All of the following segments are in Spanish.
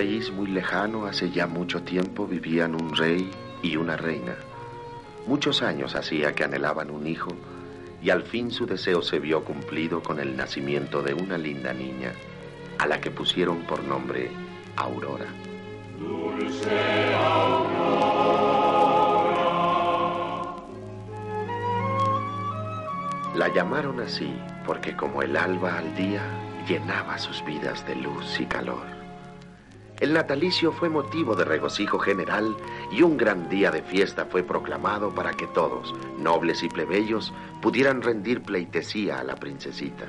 país muy lejano, hace ya mucho tiempo, vivían un rey y una reina. Muchos años hacía que anhelaban un hijo y al fin su deseo se vio cumplido con el nacimiento de una linda niña, a la que pusieron por nombre Aurora. Dulce Aurora. La llamaron así porque como el alba al día llenaba sus vidas de luz y calor. El natalicio fue motivo de regocijo general y un gran día de fiesta fue proclamado para que todos, nobles y plebeyos, pudieran rendir pleitesía a la princesita.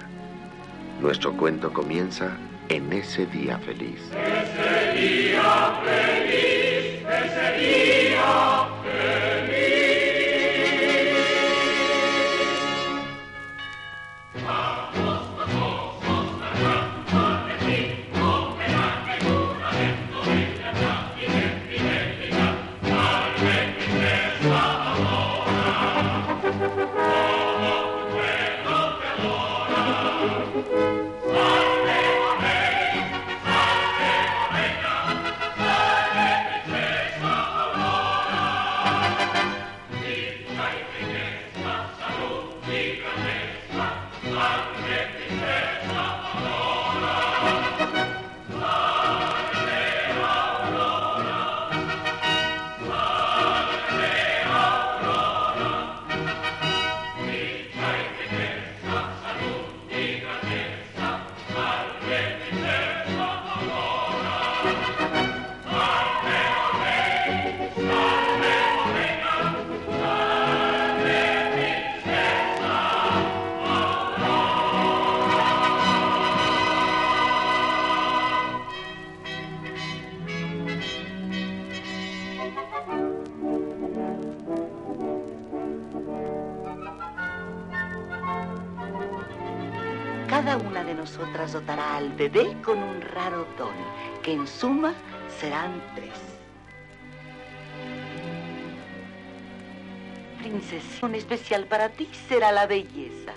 Nuestro cuento comienza en ese día feliz. Ese día feliz, ese día dotará al bebé con un raro don, que en suma serán tres. Princesa, un especial para ti será la belleza.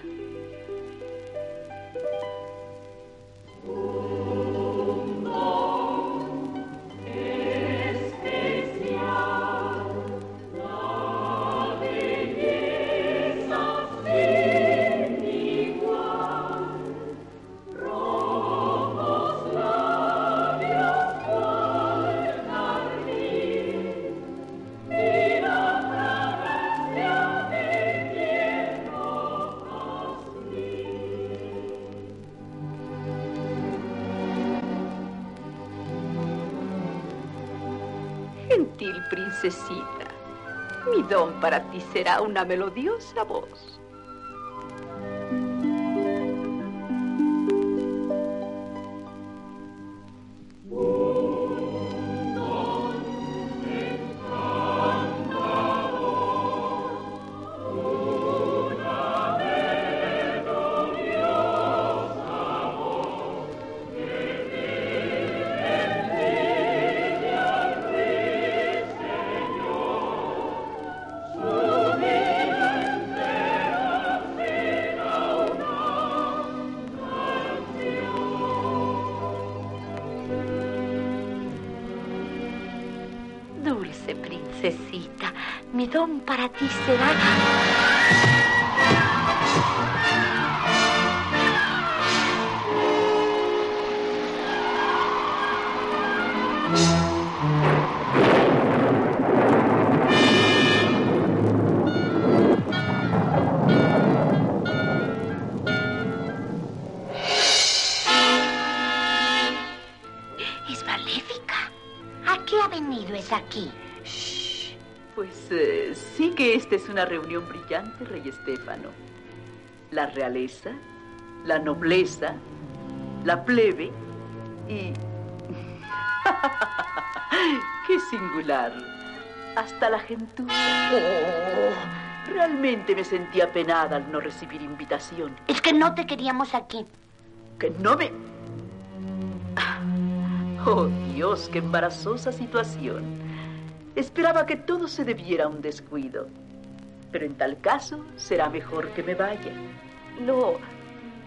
Mi don para ti será una melodiosa voz. Mi don para ti será... una reunión brillante, Rey Estéfano. La realeza, la nobleza, la plebe y... ¡Qué singular! Hasta la gentuza. Oh, realmente me sentía penada al no recibir invitación. Es que no te queríamos aquí. ¿Que no me...? Oh, Dios, qué embarazosa situación. Esperaba que todo se debiera a un descuido. Pero en tal caso será mejor que me vaya. No,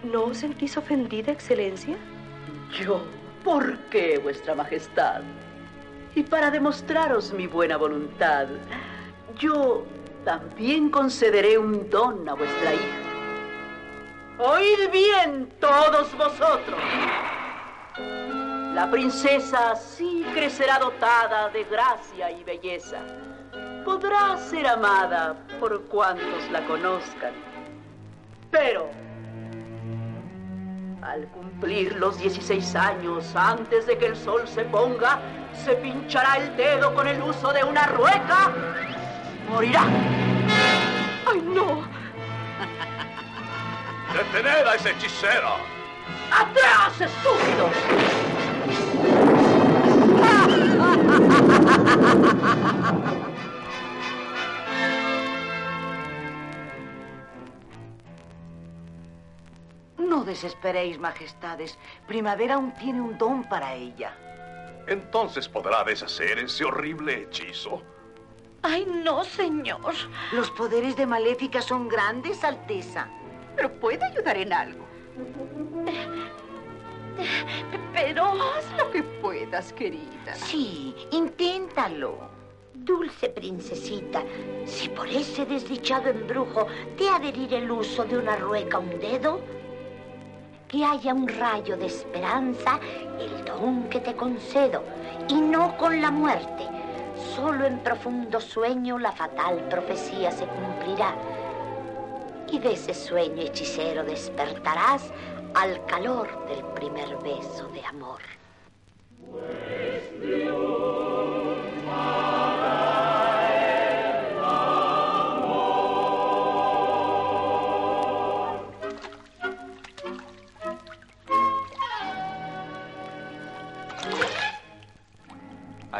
¿no os sentís ofendida, Excelencia? Yo, ¿por qué, Vuestra Majestad? Y para demostraros mi buena voluntad, yo también concederé un don a vuestra hija. Oíd bien todos vosotros. La princesa sí crecerá dotada de gracia y belleza. Podrá ser amada por cuantos la conozcan. Pero al cumplir los 16 años, antes de que el sol se ponga, se pinchará el dedo con el uso de una rueca. Morirá. ¡Ay, no! ¡Detened a ese hechicero! ¡Atrás, estúpidos! No desesperéis, majestades. Primavera aún tiene un don para ella. Entonces podrá deshacer ese horrible hechizo. Ay, no, señor. Los poderes de Maléfica son grandes, Alteza. Pero puede ayudar en algo. Pero haz lo que puedas, querida. Sí, inténtalo. Dulce princesita, si por ese desdichado embrujo te adherir el uso de una rueca a un dedo, que haya un rayo de esperanza, el don que te concedo, y no con la muerte. Solo en profundo sueño la fatal profecía se cumplirá. Y de ese sueño hechicero despertarás al calor del primer beso de amor.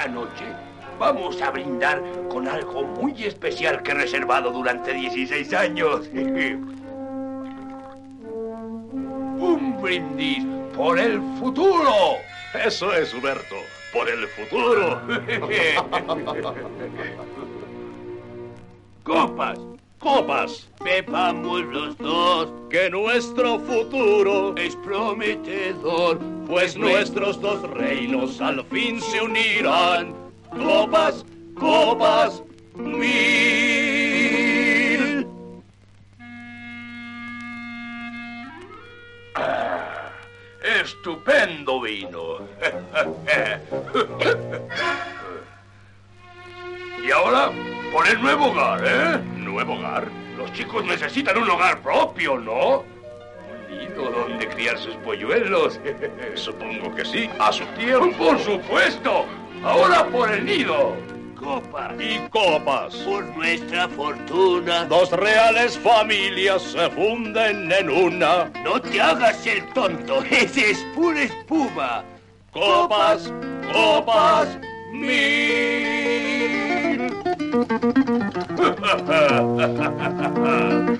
esta noche vamos a brindar con algo muy especial que he reservado durante 16 años. Un brindis por el futuro. Eso es, Huberto. Por el futuro. Copas. Copas. Bebamos los dos. Que nuestro futuro es prometedor. Pues nuestros dos reinos al fin se unirán. Copas, copas, mil. Ah, estupendo vino. y ahora, por el nuevo hogar, ¿eh? ¿Nuevo hogar? Los chicos necesitan un hogar propio, ¿no? Donde criar sus polluelos. Supongo que sí, a su tiempo. Por supuesto. Ahora por el nido. Copas. Y copas. Por nuestra fortuna. Dos reales familias se funden en una. No te hagas el tonto. Ese es pura espuma. Copas, copas, mil.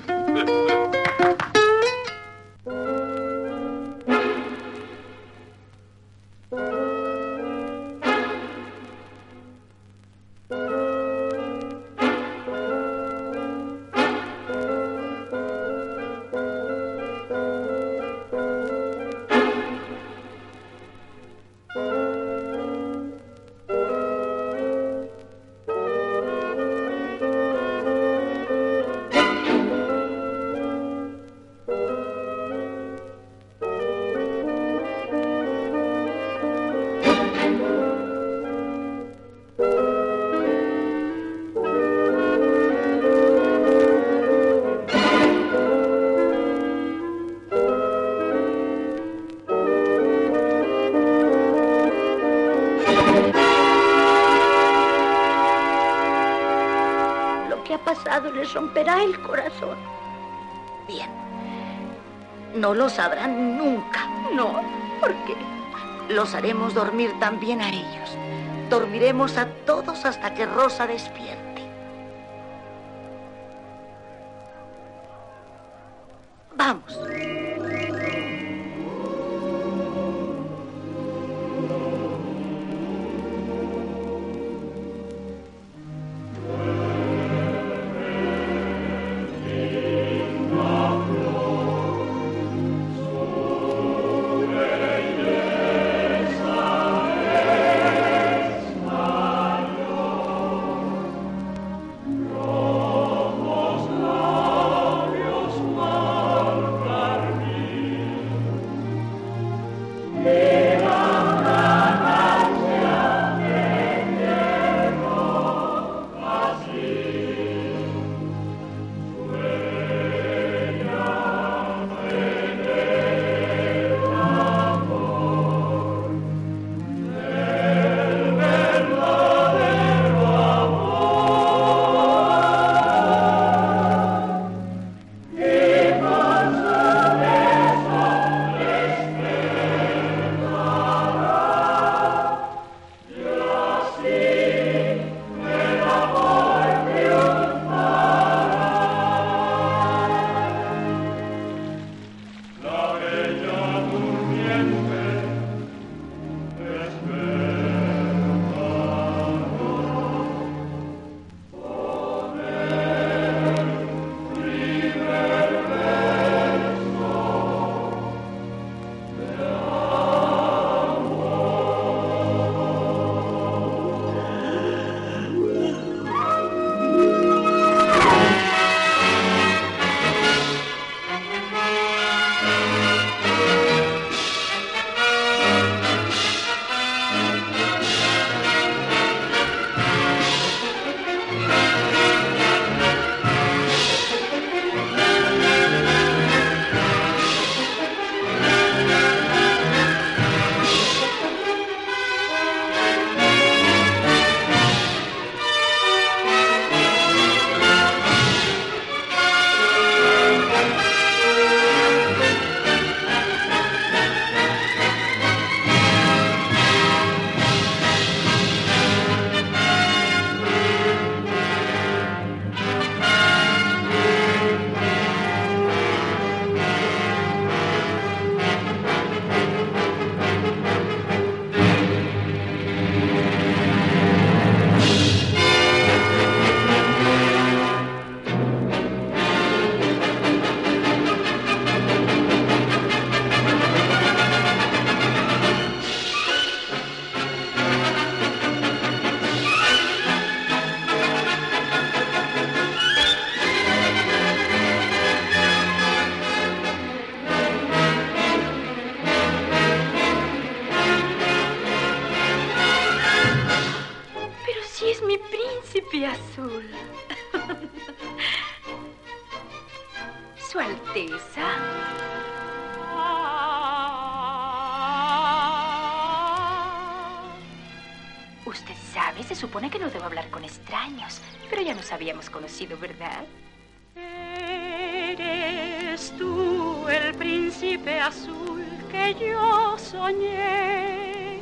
les romperá el corazón. Bien. No lo sabrán nunca. No, ¿por qué? Los haremos dormir también a ellos. Dormiremos a todos hasta que Rosa despierte. Habíamos conocido, ¿verdad? Eres tú el príncipe azul que yo soñé.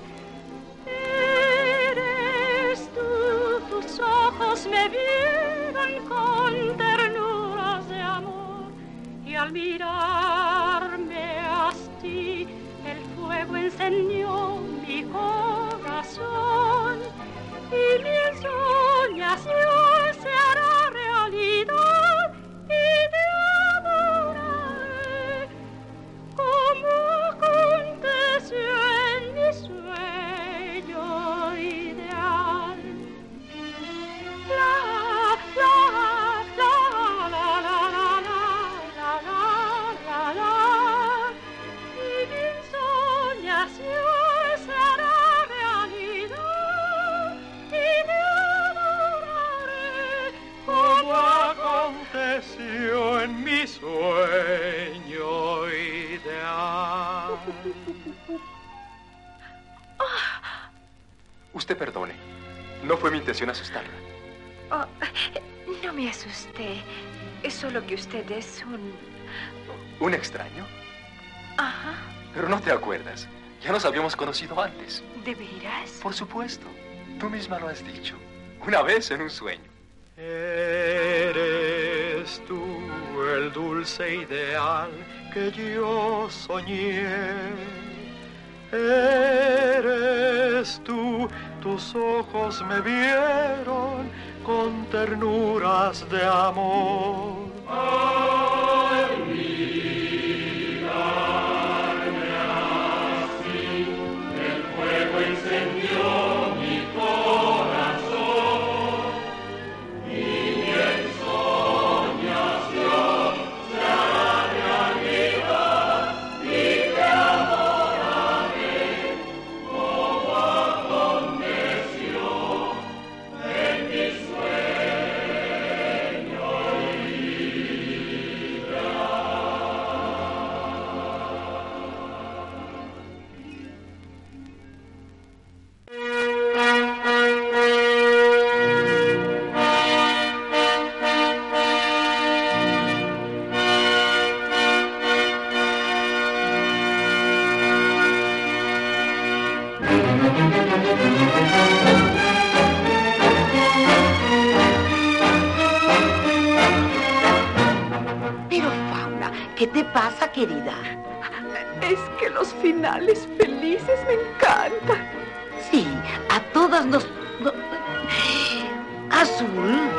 Eres tú, tus ojos me vieron con ternuras de amor y al mirarme así el fuego encendió Usted perdone. No fue mi intención asustarla. Oh, no me asusté. Es solo que usted es un... ¿Un extraño? Ajá. Pero no te acuerdas. Ya nos habíamos conocido antes. ¿De veras? Por supuesto. Tú misma lo has dicho. Una vez en un sueño. Eres tú el dulce ideal que yo soñé. Eres tú, tus ojos me vieron con ternuras de amor. soon.